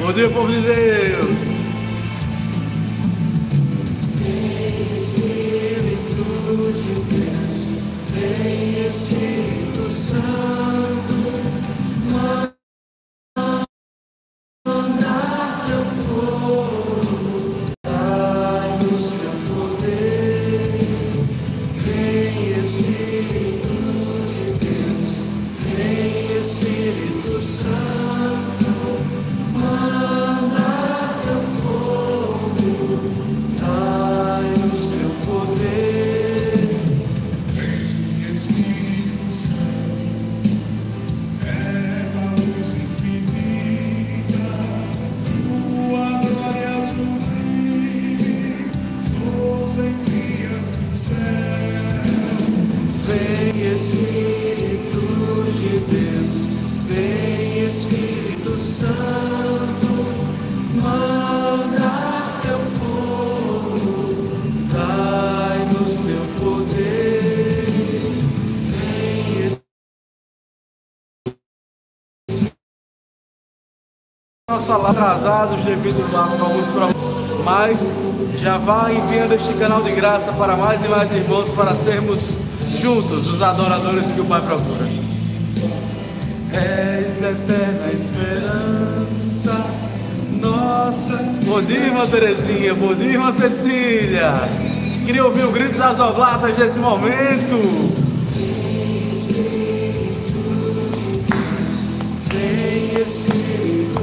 Bom dia, povo de Deus. Espírito Santo, Nossa lá atrasados devido a alguns problemas, mas já vai enviando este canal de graça para mais e mais irmãos para sermos juntos os adoradores que o Pai procura. És eterna esperança, nossas Bom dia, irmã Terezinha. Bom dia, irmã Cecília. Queria ouvir o grito das oblatas nesse momento. Vem Espírito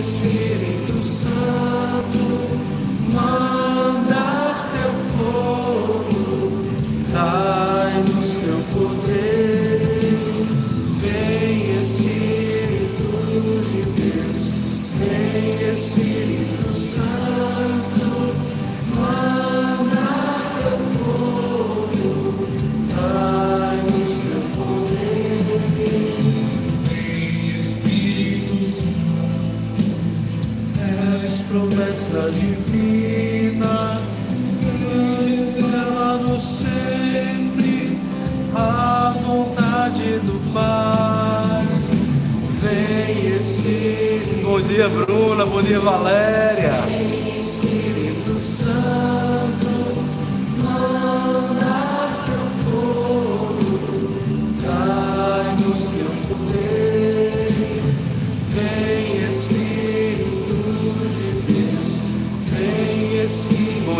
Espírito Santo,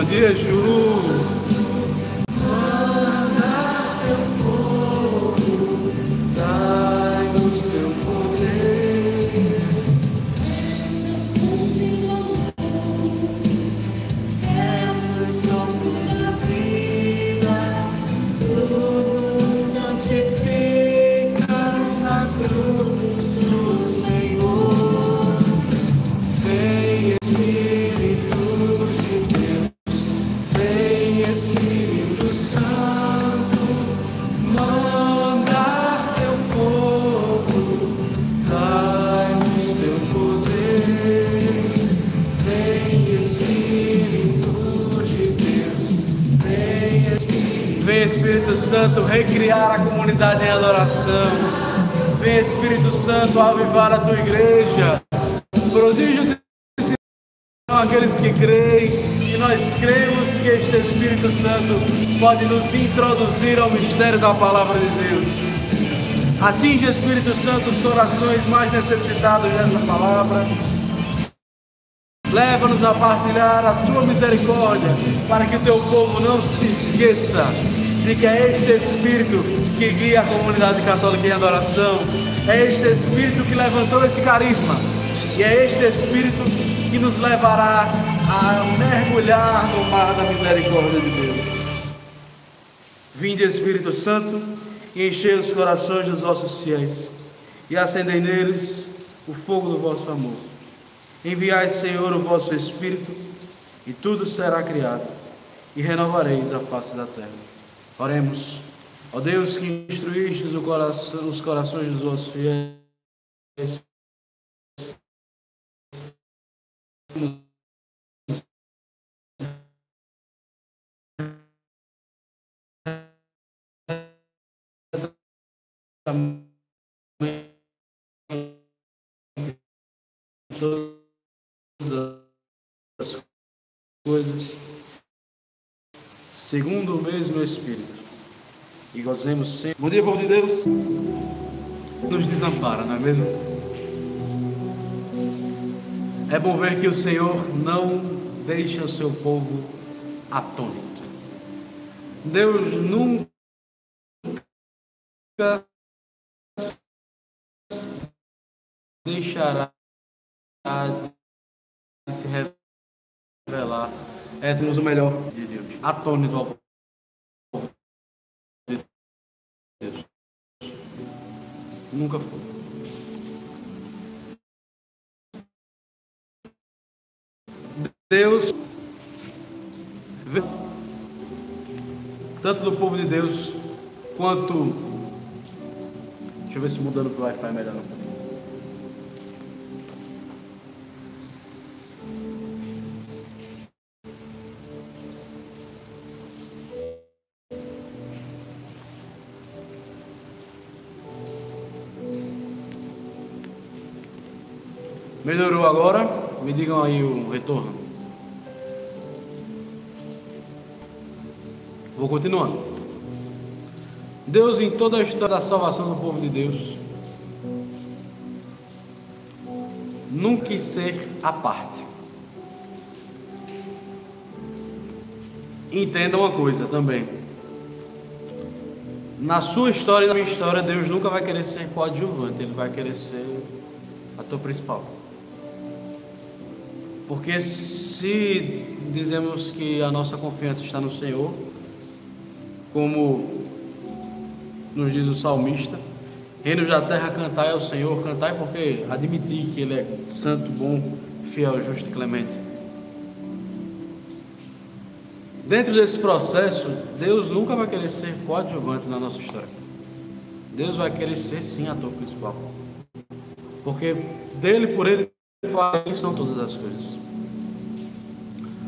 Bom dia. Santo, avivar a tua igreja. Prodígios são aqueles que creem. E nós cremos que este Espírito Santo pode nos introduzir ao mistério da palavra de Deus. Atinge, Espírito Santo, os corações mais necessitados dessa palavra. Leva-nos a partilhar a tua misericórdia, para que o teu povo não se esqueça de que é este Espírito que guia a comunidade católica em adoração, é este Espírito que levantou esse carisma, e é este Espírito que nos levará a mergulhar no mar da misericórdia de Deus. Vinde, Espírito Santo, e enchei os corações dos vossos fiéis, e acendei neles o fogo do vosso amor. Enviai, Senhor, o vosso Espírito, e tudo será criado, e renovareis a face da terra. Oremos. Ó Deus que instruístes coração, os corações dos vossos fiéis, todas as coisas segundo o mesmo Espírito. E gozemos sempre. Bom dia, povo de Deus. Nos desampara, não é mesmo? É bom ver que o Senhor não deixa o seu povo atônito. Deus nunca deixará de se revelar. É Deus o melhor de Deus. Atônito ao Nunca foi. Deus tanto do povo de Deus quanto. Deixa eu ver se mudando para o Wi-Fi melhor. Não. Melhorou agora? Me digam aí o retorno. Vou continuando. Deus, em toda a história da salvação do povo de Deus, nunca quis ser a parte. Entenda uma coisa também. Na sua história e na minha história, Deus nunca vai querer ser coadjuvante, Ele vai querer ser ator principal. Porque se dizemos que a nossa confiança está no Senhor, como nos diz o salmista, reinos da terra cantai ao Senhor, cantai porque admitir que Ele é santo, bom, fiel, justo e clemente. Dentro desse processo, Deus nunca vai querer ser coadjuvante na nossa história. Deus vai querer ser sim ator principal. Porque dele, por ele, ele são todas as coisas.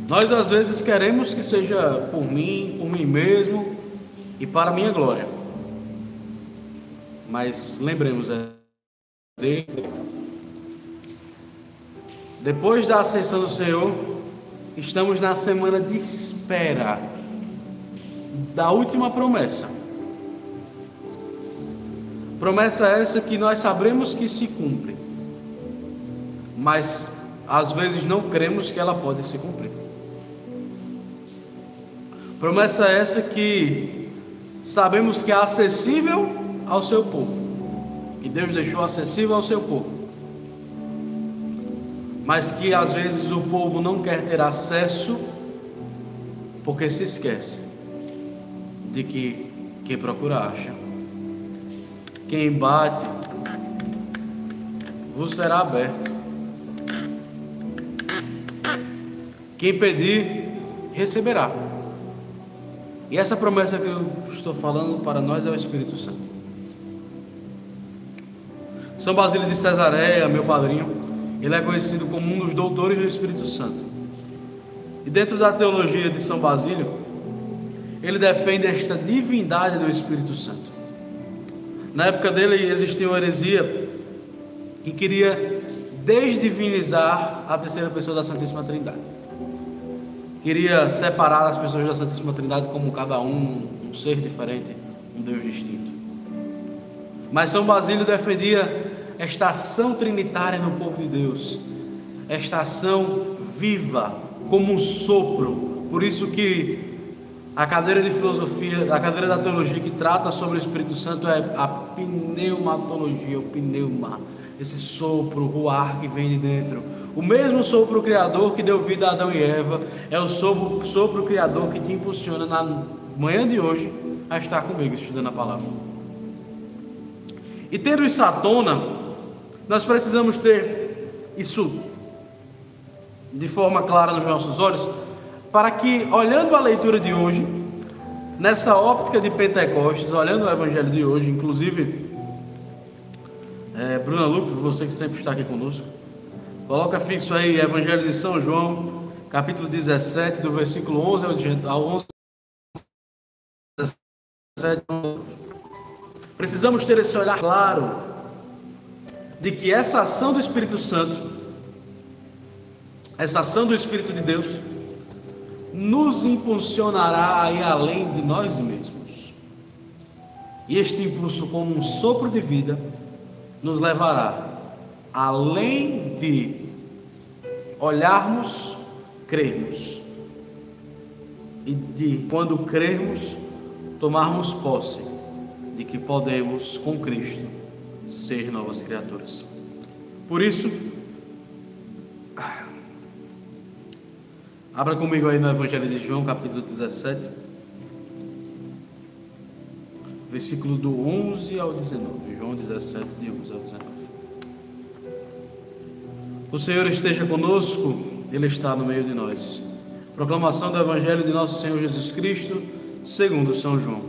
Nós às vezes queremos que seja por mim, por mim mesmo e para a minha glória. Mas lembremos, é dele. Depois da ascensão do Senhor, estamos na semana de espera da última promessa. Promessa essa que nós sabemos que se cumpre, mas às vezes não cremos que ela pode se cumprir. Promessa essa que sabemos que é acessível ao seu povo, que Deus deixou acessível ao seu povo, mas que às vezes o povo não quer ter acesso porque se esquece de que quem procura acha, quem bate vos será aberto, quem pedir receberá. E essa promessa que eu estou falando para nós é o Espírito Santo. São Basílio de Cesareia, meu padrinho, ele é conhecido como um dos doutores do Espírito Santo. E dentro da teologia de São Basílio, ele defende esta divindade do Espírito Santo. Na época dele existia uma heresia que queria desdivinizar a terceira pessoa da Santíssima Trindade queria separar as pessoas da Santíssima Trindade como cada um, um ser diferente, um Deus distinto. Mas São Basílio defendia esta ação trinitária no povo de Deus, esta ação viva, como um sopro. Por isso que a cadeira de filosofia, a cadeira da teologia que trata sobre o Espírito Santo é a pneumatologia, o pneuma, esse sopro, o ar que vem de dentro o mesmo sopro criador que deu vida a Adão e Eva é o sopro, sopro criador que te impulsiona na manhã de hoje a estar comigo estudando a palavra. E tendo isso à tona, nós precisamos ter isso de forma clara nos nossos olhos, para que, olhando a leitura de hoje, nessa óptica de Pentecostes, olhando o Evangelho de hoje, inclusive, é, Bruna Lucas, você que sempre está aqui conosco, coloca fixo aí Evangelho de São João, capítulo 17, do versículo 11 ao 11. 17. Precisamos ter esse olhar claro de que essa ação do Espírito Santo, essa ação do Espírito de Deus, nos impulsionará a ir além de nós mesmos. E este impulso, como um sopro de vida, nos levará além de olharmos, crermos. E de quando crermos, tomarmos posse de que podemos, com Cristo, ser novas criaturas. Por isso, abra comigo aí no Evangelho de João, capítulo 17, versículo do 11 ao 19. João 17, de 11 ao 19. O Senhor esteja conosco, Ele está no meio de nós. Proclamação do Evangelho de nosso Senhor Jesus Cristo segundo São João.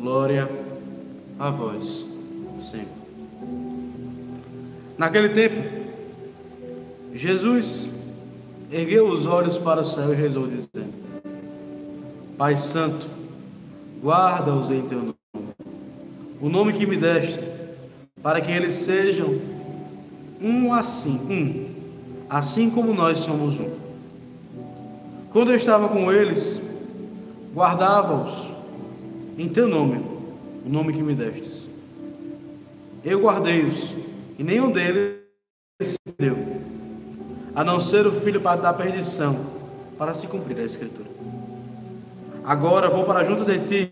Glória a vós, Senhor. Naquele tempo, Jesus ergueu os olhos para o céu e rezou, dizendo: Pai Santo, guarda-os em teu nome, o nome que me deste, para que eles sejam um assim, um, assim como nós somos um. Quando eu estava com eles, guardava-os em teu nome, o nome que me destes. Eu guardei-os, e nenhum deles se deu, a não ser o filho para dar perdição, para se cumprir a Escritura. Agora vou para junto de ti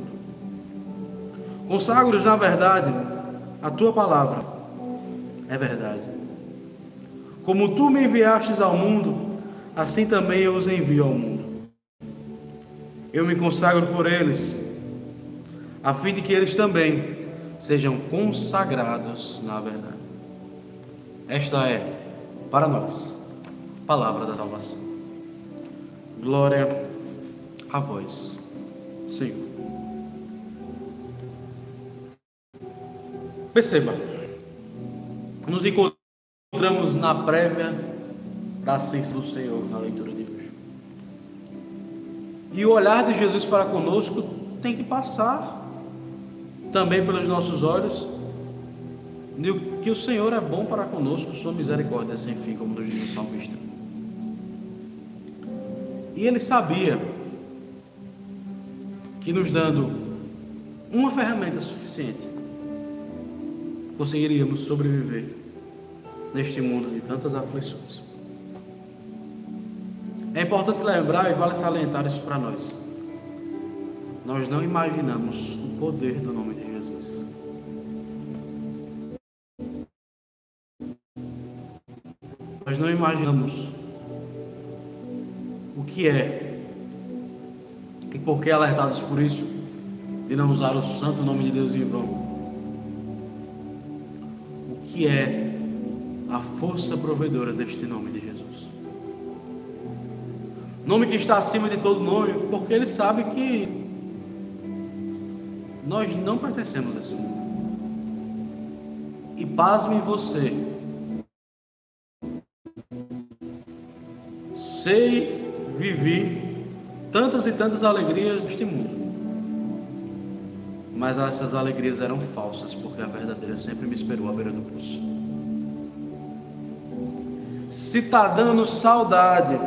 Consagro-os na verdade, a tua palavra é verdade. Como tu me enviastes ao mundo, assim também eu os envio ao mundo. Eu me consagro por eles a fim de que eles também sejam consagrados na verdade. Esta é, para nós, a palavra da salvação. Glória a vós, Senhor. Perceba, nos encontramos na prévia da ciência do Senhor na leitura de hoje. E o olhar de Jesus para conosco tem que passar também pelos nossos olhos, que o Senhor é bom para conosco, sua misericórdia é sem fim, como nos diz o salmista. E ele sabia que nos dando uma ferramenta suficiente, conseguiríamos sobreviver neste mundo de tantas aflições. É importante lembrar e vale salientar isso para nós. Nós não imaginamos o poder do nome de Jesus. Nós não imaginamos o que é e por que alertados por isso de não usar o santo nome de Deus em vão. Que é a força provedora deste nome de Jesus. Nome que está acima de todo nome, porque ele sabe que nós não pertencemos a esse mundo. E pasme você. Sei viver tantas e tantas alegrias neste mundo. Mas essas alegrias eram falsas, porque a verdadeira sempre me esperou à beira do poço. Se está dando saudade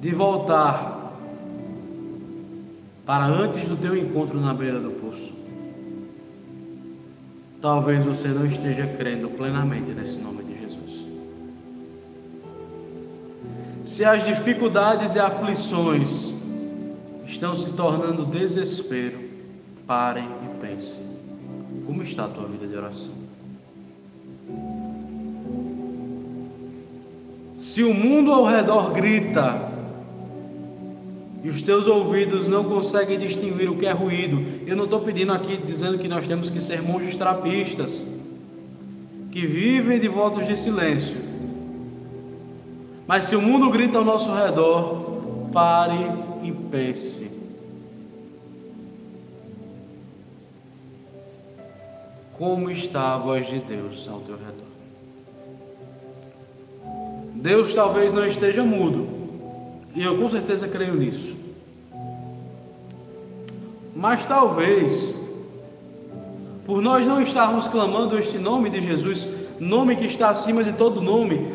de voltar para antes do teu encontro na beira do poço. Talvez você não esteja crendo plenamente nesse nome de Jesus. se as dificuldades e aflições estão se tornando desespero, parem e pensem. Como está a tua vida de oração? Se o mundo ao redor grita e os teus ouvidos não conseguem distinguir o que é ruído, eu não estou pedindo aqui dizendo que nós temos que ser monges trapistas, que vivem de votos de silêncio. Mas se o mundo grita ao nosso redor, pare e pense. Como está a voz de Deus ao teu redor? Deus talvez não esteja mudo, e eu com certeza creio nisso. Mas talvez, por nós não estarmos clamando este nome de Jesus, nome que está acima de todo nome,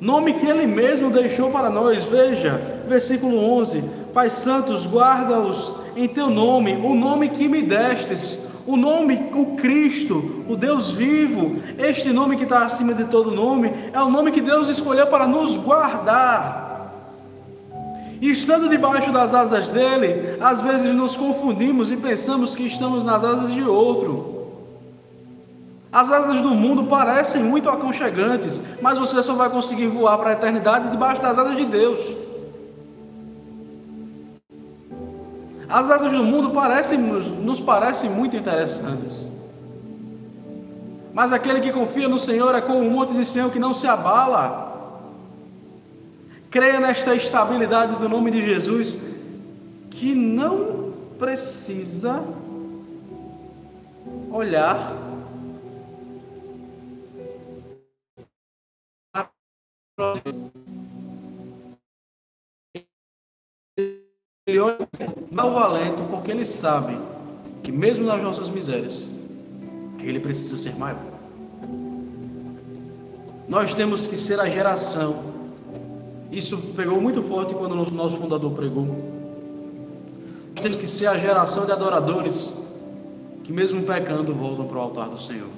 nome que Ele mesmo deixou para nós, veja, versículo 11: Pai Santos, guarda-os em teu nome, o nome que me destes o nome, o Cristo, o Deus vivo, este nome que está acima de todo nome, é o nome que Deus escolheu para nos guardar. E estando debaixo das asas dele, às vezes nos confundimos e pensamos que estamos nas asas de outro. As asas do mundo parecem muito aconchegantes, mas você só vai conseguir voar para a eternidade debaixo das asas de Deus. As asas do mundo parecem, nos parecem muito interessantes. Mas aquele que confia no Senhor é como um monte de Senhor que não se abala. Creia nesta estabilidade do nome de Jesus, que não precisa olhar Ele olha o valento porque ele sabe que mesmo nas nossas misérias, ele precisa ser maior. Nós temos que ser a geração. Isso pegou muito forte quando o nosso fundador pregou. Nós temos que ser a geração de adoradores que mesmo pecando voltam para o altar do Senhor.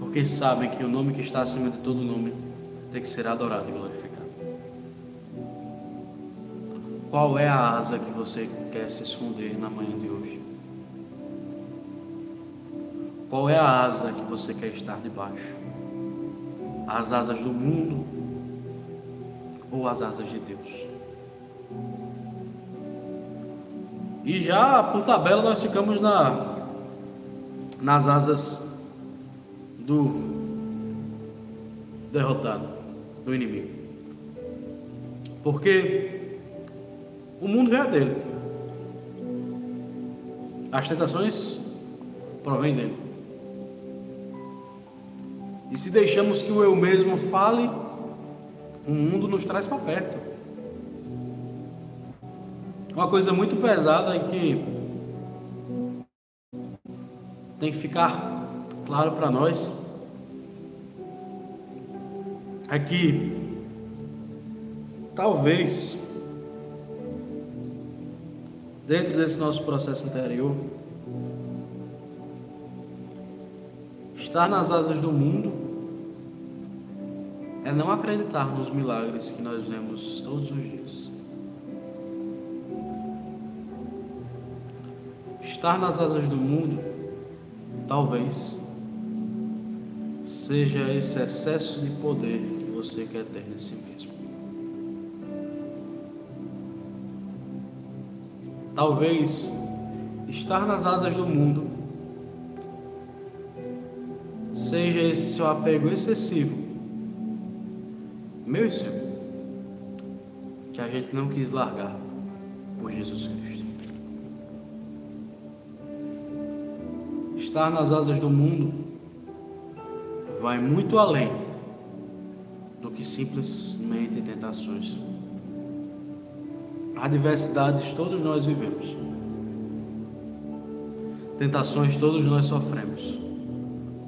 Porque sabem que o nome que está acima de todo nome tem que ser adorado e Qual é a asa que você quer se esconder na manhã de hoje? Qual é a asa que você quer estar debaixo? As asas do mundo ou as asas de Deus? E já por tabela nós ficamos na, nas asas do derrotado, do inimigo. Porque o mundo já é dele. As tentações provêm dele. E se deixamos que o eu mesmo fale, o mundo nos traz para perto. Uma coisa muito pesada é que tem que ficar claro para nós é que talvez dentro desse nosso processo interior, estar nas asas do mundo é não acreditar nos milagres que nós vemos todos os dias. Estar nas asas do mundo, talvez, seja esse excesso de poder que você quer ter nesse mesmo. Talvez estar nas asas do mundo seja esse seu apego excessivo, meu e seu, que a gente não quis largar por Jesus Cristo. Estar nas asas do mundo vai muito além do que simplesmente tentações. Adversidades todos nós vivemos. Tentações todos nós sofremos.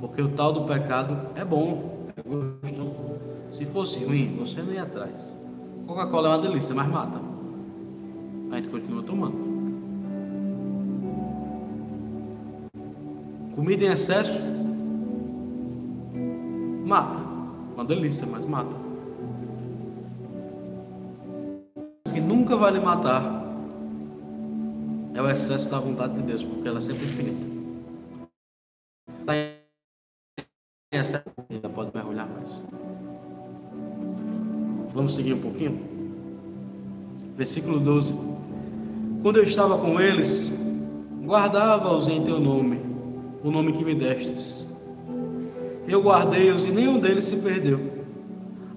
Porque o tal do pecado é bom, é gostoso. Se fosse ruim, você não ia atrás. Coca-Cola é uma delícia, mas mata. A gente continua tomando. Comida em excesso mata. Uma delícia, mas mata. Nunca vai lhe matar é o excesso da vontade de Deus, porque ela é sempre infinita. Excesso, ainda pode mergulhar mais. Vamos seguir um pouquinho? Versículo 12. Quando eu estava com eles, guardava-os em teu nome, o nome que me destes. Eu guardei-os e nenhum deles se perdeu,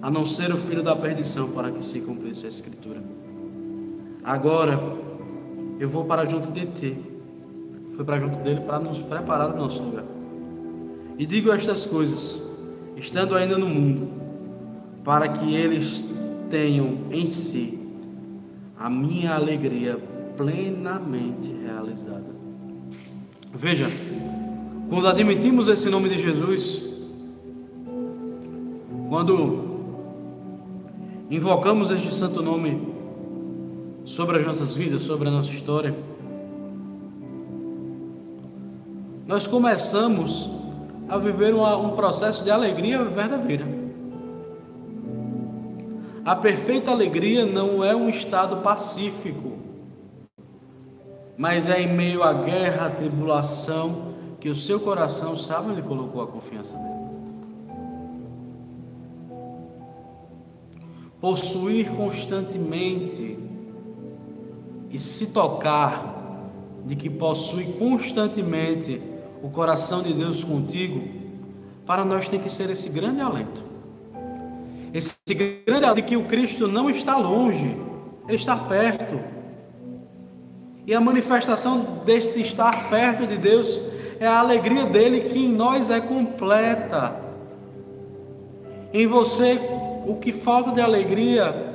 a não ser o filho da perdição, para que se cumprisse a escritura. Agora eu vou para junto de ti. Foi para junto dele para nos preparar o nosso lugar. E digo estas coisas, estando ainda no mundo, para que eles tenham em si a minha alegria plenamente realizada. Veja, quando admitimos esse nome de Jesus, quando invocamos este santo nome sobre as nossas vidas, sobre a nossa história, nós começamos a viver um processo de alegria verdadeira. A perfeita alegria não é um estado pacífico, mas é em meio à guerra, à tribulação, que o seu coração sabe onde colocou a confiança dele. Possuir constantemente e se tocar de que possui constantemente o coração de Deus contigo, para nós tem que ser esse grande alento. Esse grande alento de que o Cristo não está longe, ele está perto. E a manifestação desse estar perto de Deus é a alegria dele que em nós é completa. Em você, o que falta de alegria,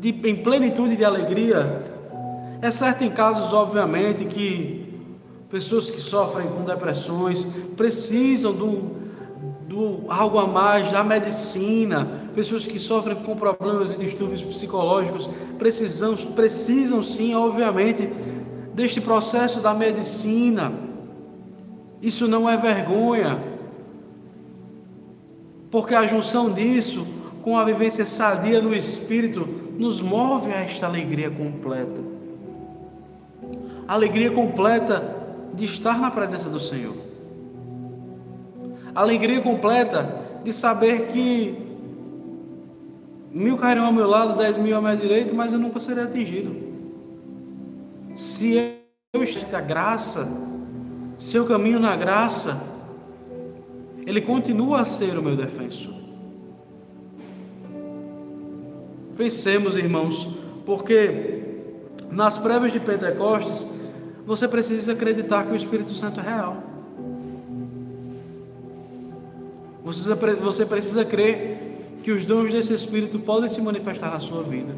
de, em plenitude de alegria, é certo em casos, obviamente, que pessoas que sofrem com depressões precisam do, do algo a mais da medicina, pessoas que sofrem com problemas e distúrbios psicológicos precisam, precisam sim, obviamente, deste processo da medicina. Isso não é vergonha, porque a junção disso com a vivência sadia no Espírito nos move a esta alegria completa a alegria completa de estar na presença do Senhor. A alegria completa de saber que mil cairão ao meu lado, dez mil à minha direita, mas eu nunca serei atingido. Se eu estou na graça, se eu caminho na graça, Ele continua a ser o meu defensor. Pensemos, irmãos, porque nas prévias de Pentecostes, você precisa acreditar que o Espírito Santo é real. Você, precisa crer que os dons desse Espírito podem se manifestar na sua vida.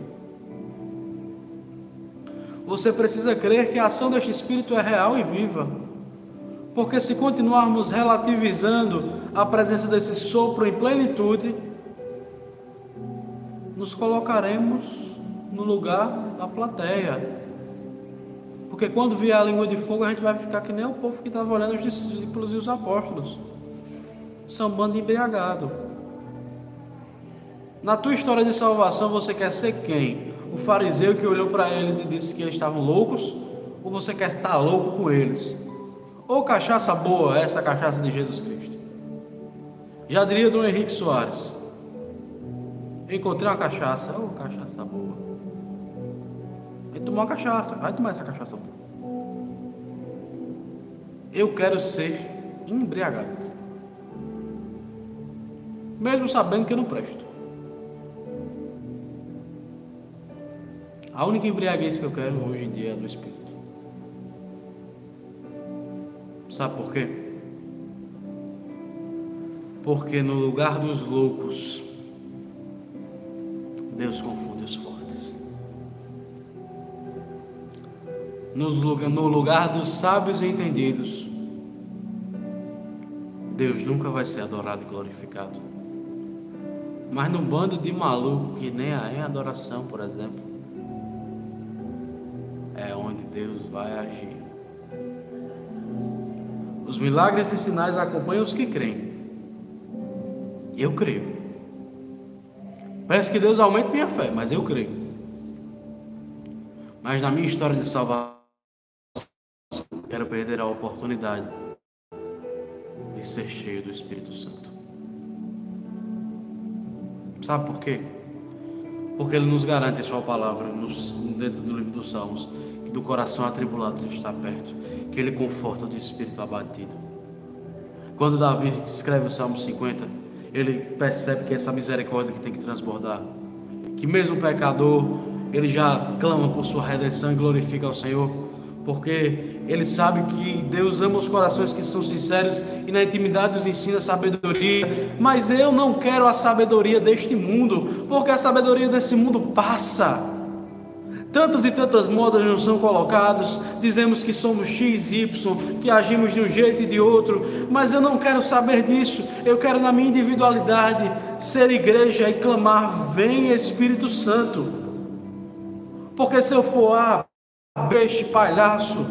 Você precisa crer que a ação deste Espírito é real e viva. Porque se continuarmos relativizando a presença desse sopro em plenitude, nos colocaremos no lugar da plateia, porque quando vier a língua de fogo, a gente vai ficar que nem o povo que estava olhando os discípulos e os apóstolos. São bando embriagado. Na tua história de salvação, você quer ser quem? O fariseu que olhou para eles e disse que eles estavam loucos? Ou você quer estar louco com eles? Ou cachaça boa, essa cachaça de Jesus Cristo? Já diria Dom Henrique Soares. Encontrei uma cachaça, oh, cachaça boa. Tomou uma cachaça, vai tomar essa cachaça. Eu quero ser embriagado. Mesmo sabendo que eu não presto. A única embriaguez que eu quero hoje em dia é do Espírito. Sabe por quê? Porque no lugar dos loucos, Deus confunde os fortes. No lugar dos sábios e entendidos, Deus nunca vai ser adorado e glorificado. Mas no bando de maluco que nem é adoração, por exemplo, é onde Deus vai agir. Os milagres e sinais acompanham os que creem. Eu creio. Peço que Deus aumente minha fé, mas eu creio. Mas na minha história de salvação, quero perder a oportunidade de ser cheio do Espírito Santo. Sabe por quê? Porque Ele nos garante em Sua palavra, nos, dentro do livro dos Salmos, que do coração atribulado Ele está perto, que Ele conforta o espírito abatido. Quando Davi escreve o Salmo 50, ele percebe que essa misericórdia que tem que transbordar, que mesmo o pecador, ele já clama por sua redenção e glorifica ao Senhor, porque ele sabe que Deus ama os corações que são sinceros e na intimidade nos ensina sabedoria. Mas eu não quero a sabedoria deste mundo, porque a sabedoria desse mundo passa. Tantas e tantas modas não são colocadas, dizemos que somos X, Y, que agimos de um jeito e de outro, mas eu não quero saber disso. Eu quero, na minha individualidade, ser igreja e clamar: Vem Espírito Santo. Porque se eu for a peixe, palhaço,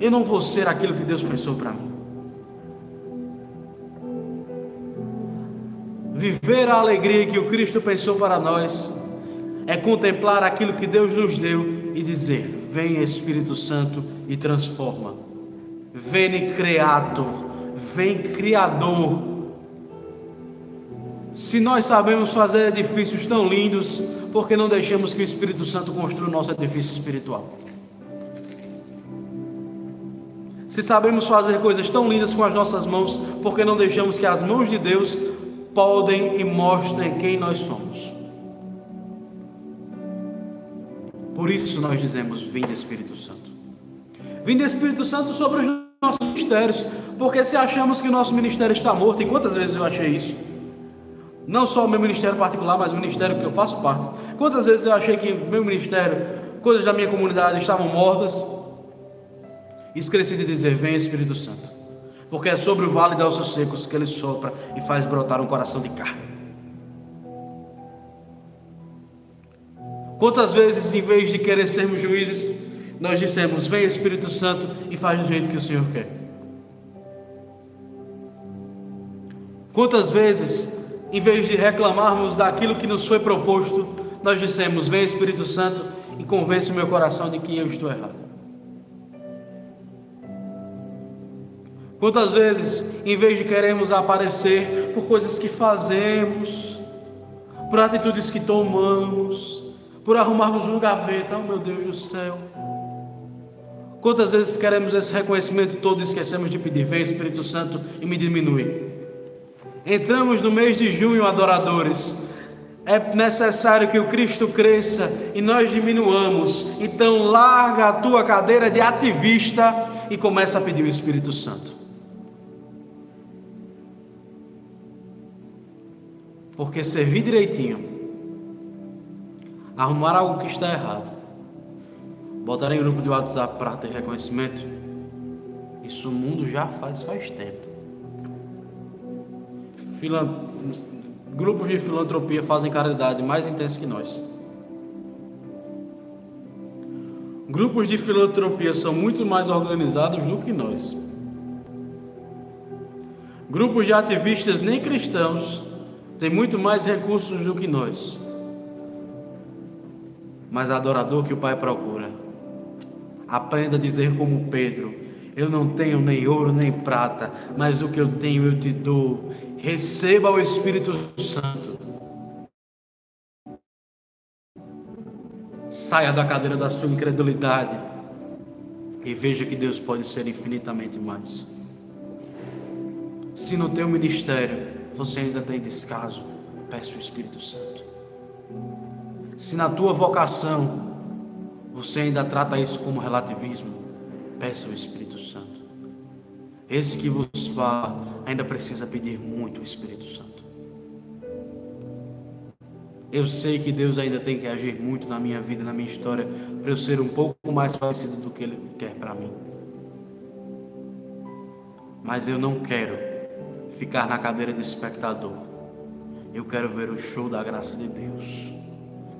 eu não vou ser aquilo que Deus pensou para mim. Viver a alegria que o Cristo pensou para nós é contemplar aquilo que Deus nos deu e dizer: Vem Espírito Santo e transforma. Vem Criador, vem Criador. Se nós sabemos fazer edifícios tão lindos, por que não deixamos que o Espírito Santo construa o nosso edifício espiritual? Se sabemos fazer coisas tão lindas com as nossas mãos, por que não deixamos que as mãos de Deus podem e mostrem quem nós somos? Por isso nós dizemos: Vinde Espírito Santo. Vinde Espírito Santo sobre os nossos ministérios, porque se achamos que o nosso ministério está morto, e quantas vezes eu achei isso? Não só o meu ministério particular, mas o ministério que eu faço parte. Quantas vezes eu achei que meu ministério, coisas da minha comunidade estavam mortas? Esqueci de dizer: Vem Espírito Santo, porque é sobre o vale de ossos secos que ele sopra e faz brotar um coração de carne. Quantas vezes, em vez de querer sermos juízes, nós dissemos: Vem Espírito Santo e faz do jeito que o Senhor quer. Quantas vezes, em vez de reclamarmos daquilo que nos foi proposto, nós dissemos: Vem Espírito Santo e convence o meu coração de que eu estou errado. Quantas vezes, em vez de queremos aparecer por coisas que fazemos, por atitudes que tomamos, por arrumarmos uma gaveta, oh meu Deus do céu. Quantas vezes queremos esse reconhecimento todo e esquecemos de pedir, vem Espírito Santo e me diminui. Entramos no mês de junho, adoradores. É necessário que o Cristo cresça e nós diminuamos. Então larga a tua cadeira de ativista e começa a pedir o Espírito Santo. Porque servir direitinho arrumar algo que está errado, botar em grupo de WhatsApp para ter reconhecimento, isso o mundo já faz faz tempo. Filan... Grupos de filantropia fazem caridade mais intensa que nós. Grupos de filantropia são muito mais organizados do que nós. Grupos de ativistas nem cristãos têm muito mais recursos do que nós mas adorador que o Pai procura. Aprenda a dizer como Pedro: Eu não tenho nem ouro nem prata, mas o que eu tenho eu te dou. Receba o Espírito Santo. Saia da cadeira da sua incredulidade e veja que Deus pode ser infinitamente mais. Se no teu ministério você ainda tem descaso, peça o Espírito Santo. Se na tua vocação você ainda trata isso como relativismo, peça ao Espírito Santo. Esse que vos fala ainda precisa pedir muito o Espírito Santo. Eu sei que Deus ainda tem que agir muito na minha vida, na minha história, para eu ser um pouco mais parecido do que Ele quer para mim. Mas eu não quero ficar na cadeira de espectador. Eu quero ver o show da graça de Deus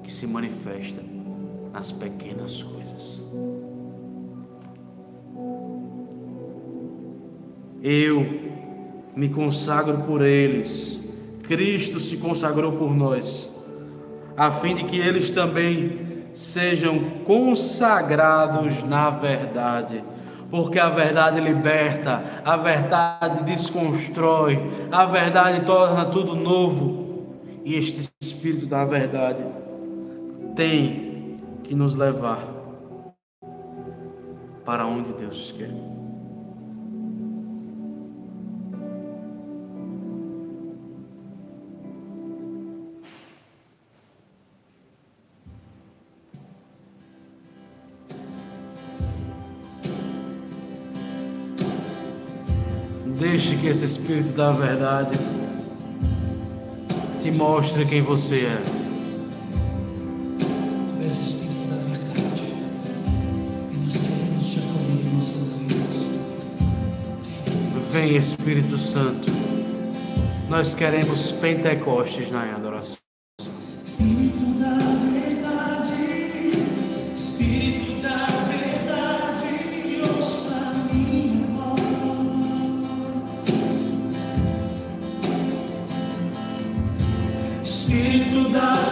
que se manifesta nas pequenas coisas. Eu me consagro por eles, Cristo se consagrou por nós, a fim de que eles também sejam consagrados na verdade. Porque a verdade liberta, a verdade desconstrói, a verdade torna tudo novo. E este Espírito da verdade tem que nos levar para onde Deus quer. Que esse Espírito da verdade te mostre quem você é. Tu és o Espírito da verdade e nós queremos te acolher em nossas vidas. Vem Espírito Santo. Nós queremos Pentecostes na adoração. Espírito da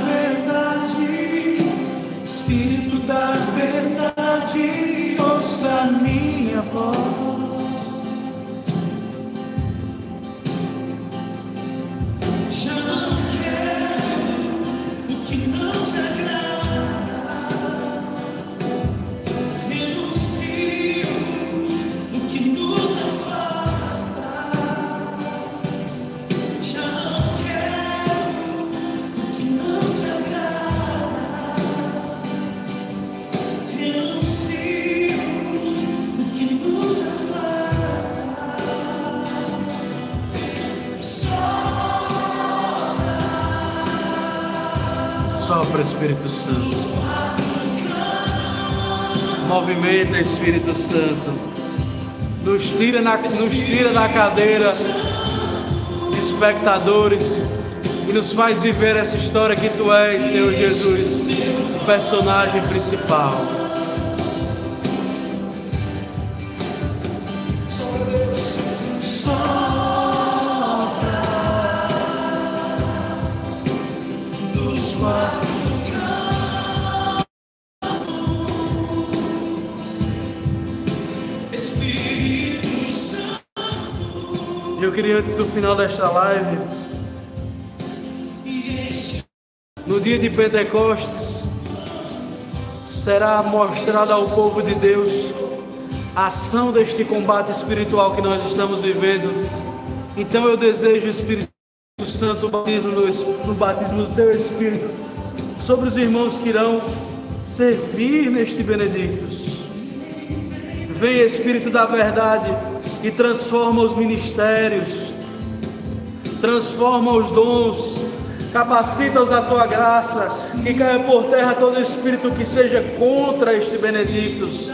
Movimenta Espírito Santo. Nos tira, na, nos tira da cadeira de espectadores e nos faz viver essa história que tu és, Senhor Jesus, o personagem principal. Queria, antes do final desta live, no dia de Pentecostes, será mostrada ao povo de Deus a ação deste combate espiritual que nós estamos vivendo. Então eu desejo, Espírito Santo, o batismo no, no batismo do Teu Espírito sobre os irmãos que irão servir neste Benedictus. Vem Espírito da verdade e transforma os ministérios, transforma os dons, capacita-os à tua graça, que caia por terra todo espírito que seja contra este Benedictus.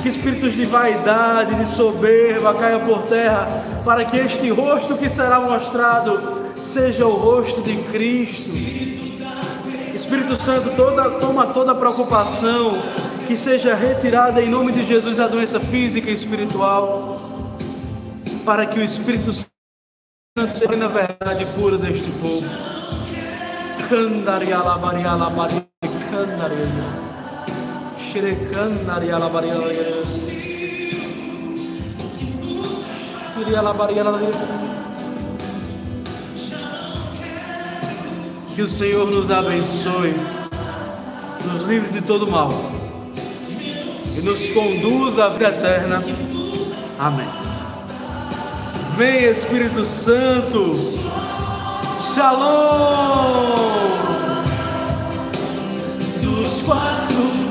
Que espíritos de vaidade, de soberba caia por terra, para que este rosto que será mostrado seja o rosto de Cristo. Espírito Santo, toda, toma toda preocupação, que seja retirada em nome de Jesus a doença física e espiritual, para que o Espírito Santo seja na verdade pura deste povo. Que o Senhor nos abençoe, nos livre de todo mal e nos conduza à vida eterna. Amém. Vem Espírito Santo. Shalom. Dos quatro